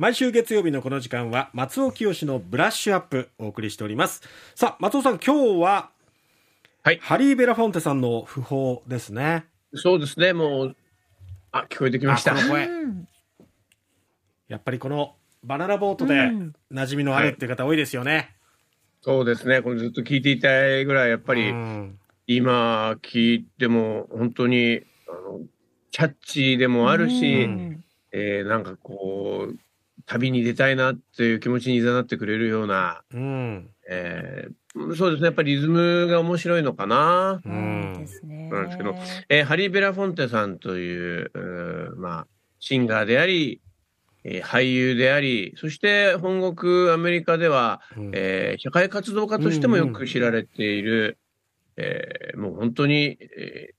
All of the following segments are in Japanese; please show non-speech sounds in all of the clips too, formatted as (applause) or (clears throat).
毎週月曜日のこの時間は松尾清のブラッシュアップお送りしております。さあ松尾さん今日は、はい、ハリー・ベラフォンテさんの訃報ですね。そうですね。もうあ聞こえてきました。声。やっぱりこのバナナボートで馴染みのあるっていう方多いですよね、はい、そうですね。これずっと聞いていたいぐらいやっぱり、今聞いても本当にあのキャッチーでもあるし、うん、えー、なんかこう旅に出たいなっていう気持ちにいざなってくれるような、うん、えー、そうですね。やっぱりリズムが面白いのかな。うん。なんですけど、えー、ハリー・ベラフォンテさんといううまあシンガーであり、えー、俳優であり、そして本国アメリカでは、うん、えー、社会活動家としてもよく知られている、うんうん、えー、もう本当に、えー、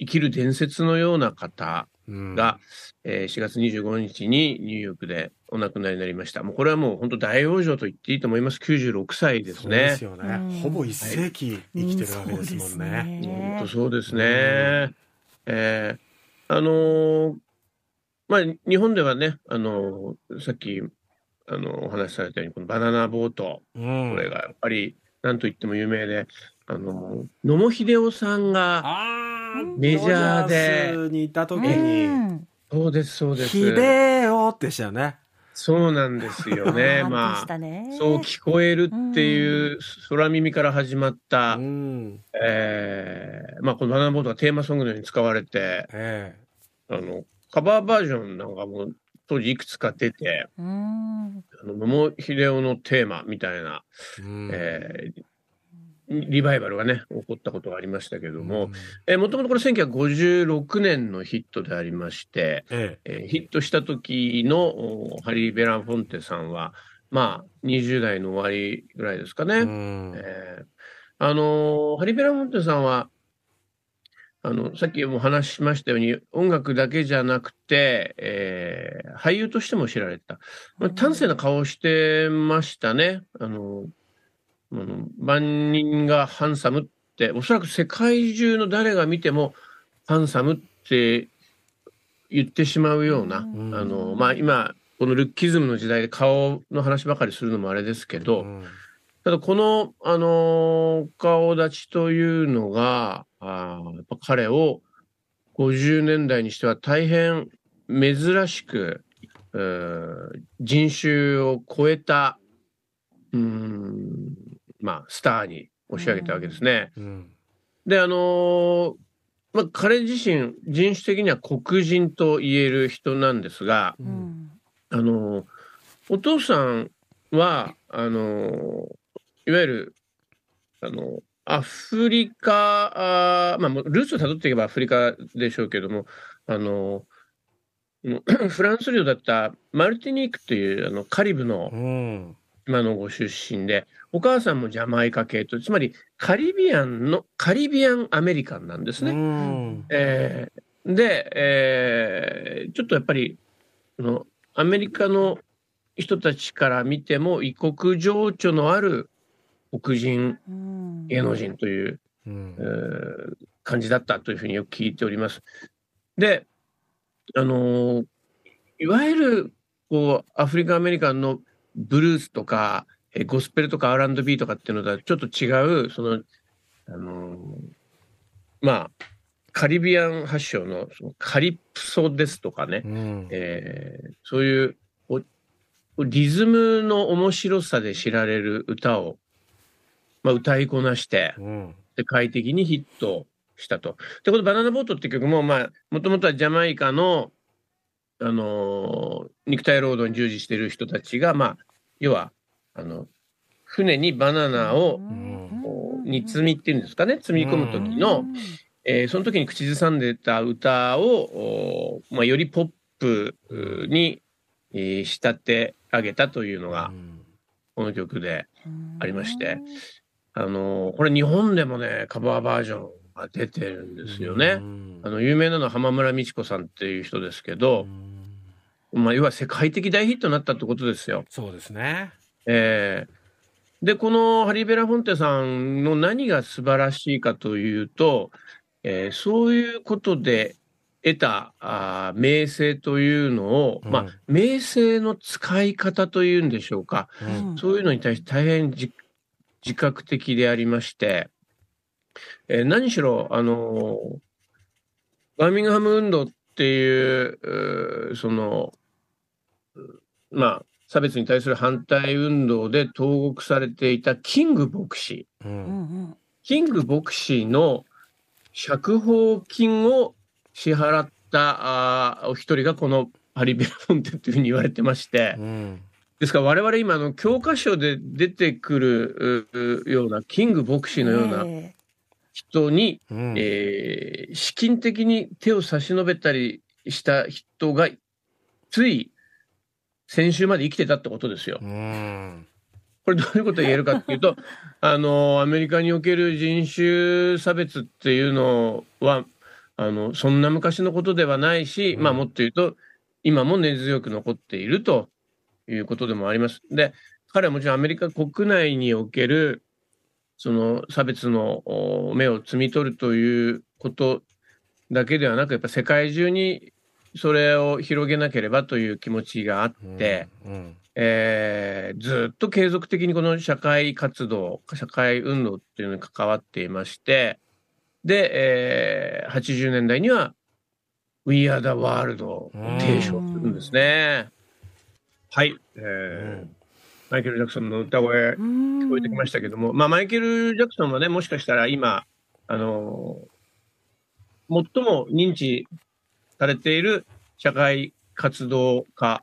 生きる伝説のような方が、うん、えー、4月25日にニューヨークでお亡くなりになりました。もうこれはもう本当大往生と言っていいと思います。96歳ですね。ですよね。ほぼ一世紀生きてるわけですもんね。本当そうですね。えー、あのー、まあ日本ではね、あのー、さっきあのお話しされたようにこのバナナボート、うん、これがやっぱり何と言っても有名で、あの野茂英雄さんがメジャーで。にいた時に、そうですそうです。秀夫でしたよね。そうなんですよね。まあ、そう聞こえるっていう空耳から始まった、うん、えー、まあこのバナナボードがテーマソングのように使われて、えー、あの、カバーバージョンなんかも当時いくつか出て、うん、あの野茂英雄のテーマみたいな、うん、えー、リバイバルがね、起こったことがありましたけども、えもともとこれ1956年のヒットでありまして、えええヒットした時のハリー・ベランフォンテさんは、まあ、20代の終わりぐらいですかね。えー、あのハリー・ベランフォンテさんは、あの、さっきも話しましたように、音楽だけじゃなくて、えー、俳優としても知られた。まあ、端正な顔をしてましたね。あの、うん、万人がハンサムって、おそらく世界中の誰が見ても、ハンサムって言ってしまうような、うん、あの、まあ今、このルッキズムの時代で顔の話ばかりするのもあれですけど、うん、ただこの、あの顔立ちというのが、あやっぱ彼を50年代にしては大変珍しく、人種を超えた、うん、まあ、スターに押し上げたわけですね。うん、で、あのー、まあ、彼自身、人種的には黒人と言える人なんですが、うん、あのー、お父さんは、あのー、いわゆる、あのアフリカ、あまあ、ルーツをたどっていけばアフリカでしょうけども、あの (clears throat) フランス領だったマルティニークというあのカリブの今のご出身で、お母さんもジャマイカ系と、つまりカリビアンの、カリビアンアメリカンなんですね。えー、で、えー、ちょっとやっぱり、のアメリカの人たちから見ても異国情緒のある黒人、芸能人という、えー、感じだったというふうによく聞いております。で、あのー、いわゆるこうアフリカアメリカンのブルースとか、えゴスペルとか R&B とかっていうのとはちょっと違う、その、あのー、まあ、カリビアン発祥のそのカリプソですとかね、うん、えー、そういうリズムの面白さで知られる歌を、まあ、歌いこなして、うん、世界的にヒットしたと。で、このバナナボートって曲も、まあ、もともとはジャマイカの、あのー、肉体労働に従事している人たちが、まあ、要は、あの、船にバナナを、煮積みっていうんですかね、積み込む時の、えー、その時に口ずさんでた歌を、まあ、よりポップに、えー、仕立て上げたというのが、この曲でありまして、あのー、これ日本でもね、カバーバージョンが出てるんですよね。あの、有名なのは浜村美智子さんっていう人ですけど、まあ、要は世界的大ヒットになったってことですよ。そうですね。えー、で、このハリー・ベラフォンテさんの何が素晴らしいかというと、えー、そういうことで得たあ名声というのを、うん、まあ、名声の使い方というんでしょうか、うん、そういうのに対して大変自覚的でありまして、えー、何しろ、あのー、バーミングハム運動っていう、その、まあ、差別に対する反対運動で投獄されていたキング牧師、うん、キング牧師の釈放金を支払ったあお一人がこのハリベラフォンテというふうに言われてまして、うん、ですから我々今の教科書で出てくるようなキング牧師のような人に、うん、えー、資金的に手を差し伸べたりした人がつい先週まで生きてたってことですよ。これどういうことを言えるかっていうと、(laughs) あの、アメリカにおける人種差別っていうのは、あの、そんな昔のことではないし、まあもっと言うと、今も根強く残っているということでもあります。で、彼はもちろんアメリカ国内における、その差別の目を摘み取るということだけではなく、やっぱ世界中にそれを広げなければという気持ちがあって、うんうん、えー、ずっと継続的にこの社会活動、社会運動っていうのに関わっていまして、で、えー、80年代には We Are the World を提唱するんですね。はい、えー、マイケル・ジャクソンの歌声聞こえてきましたけども、まあ、マイケル・ジャクソンはね、もしかしたら今、あのー、最も認知されている社会活動家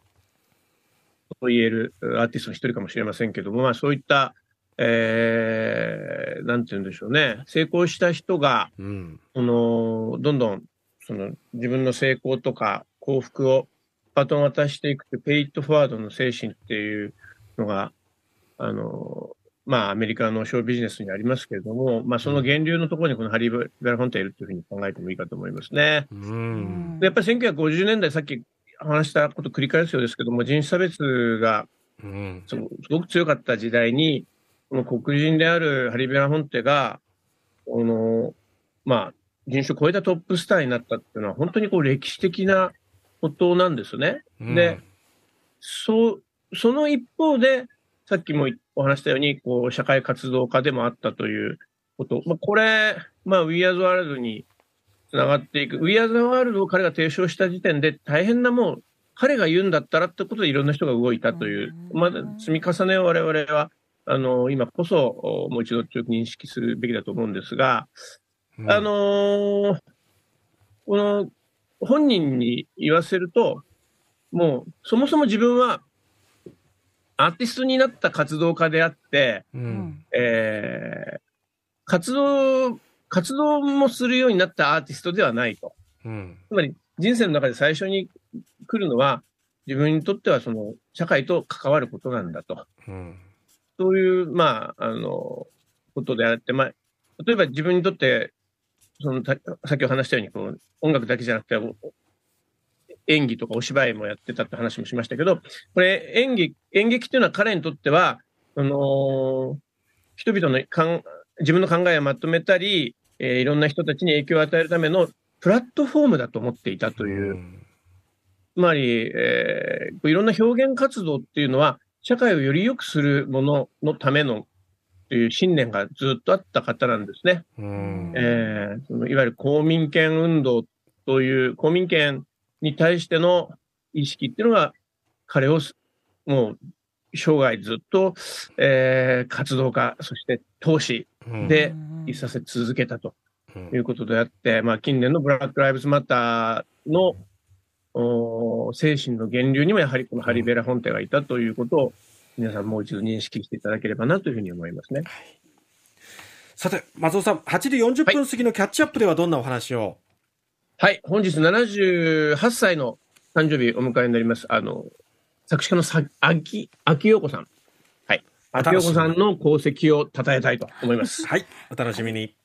と言えるアーティストの一人かもしれませんけども、まあそういった、えー、なんて言うんでしょうね、成功した人が、うん、そのどんどんその自分の成功とか幸福をバトン渡していくというペイットフォワードの精神っていうのが、あの、まあ、アメリカのショービジネスにありますけれども、まあ、その源流のところにこのハリー・ベラフォンテいるというふうに考えてもいいかと思いますね。うん、やっぱり1950年代、さっき話したこと繰り返すようですけども、人種差別がすごく強かった時代に、この黒人であるハリー・ベラフォンテが、この、まあ、人種を超えたトップスターになったっていうのは、本当にこう歴史的なことなんですね。うん、で、そう、その一方で、さっきもお話したように、こう、社会活動家でもあったということ。まあ、これ、まあ、We Are the World につながっていく。We Are the World を彼が提唱した時点で、大変なもう、彼が言うんだったらってことでいろんな人が動いたという、まだ積み重ねを我々は、あの、今こそ、もう一度強く認識するべきだと思うんですが、うん、あのー、この、本人に言わせると、もう、そもそも自分はアーティストになった活動家であって、うん、えー、活動、活動もするようになったアーティストではないと。うん、つまり人生の中で最初に来るのは自分にとってはその社会と関わることなんだと。うん、そういう、まあ、あの、ことであって、まあ、例えば自分にとって、その、さっきお話したように、この音楽だけじゃなくて、演技とかお芝居もやってたって話もしましたけど、これ演技、演劇っていうのは彼にとっては、あのー、人々のかん自分の考えをまとめたり、えー、いろんな人たちに影響を与えるためのプラットフォームだと思っていたという。つまり、えー、いろんな表現活動っていうのは、社会をより良くするもののためのという信念がずっとあった方なんですね。えー、そのいわゆる公民権運動という公民権に対しての意識っていうのが、彼をもう生涯ずっと、えー、活動家、そして投資でいさせ続けたということであって、まあ、近年のブラック・ライブズ・マターのお精神の源流にもやはりこのハリベラ本体がいたということを皆さんもう一度認識していただければなというふうに思いますね。はい、さて、松尾さん、8時40分過ぎのキャッチアップではどんなお話を、はい、本日78歳の誕生日お迎えになります。あの、作詞家のさ秋、秋陽子さん。はい。秋陽子さんの功績を称えたいと思います。はい、お楽しみに。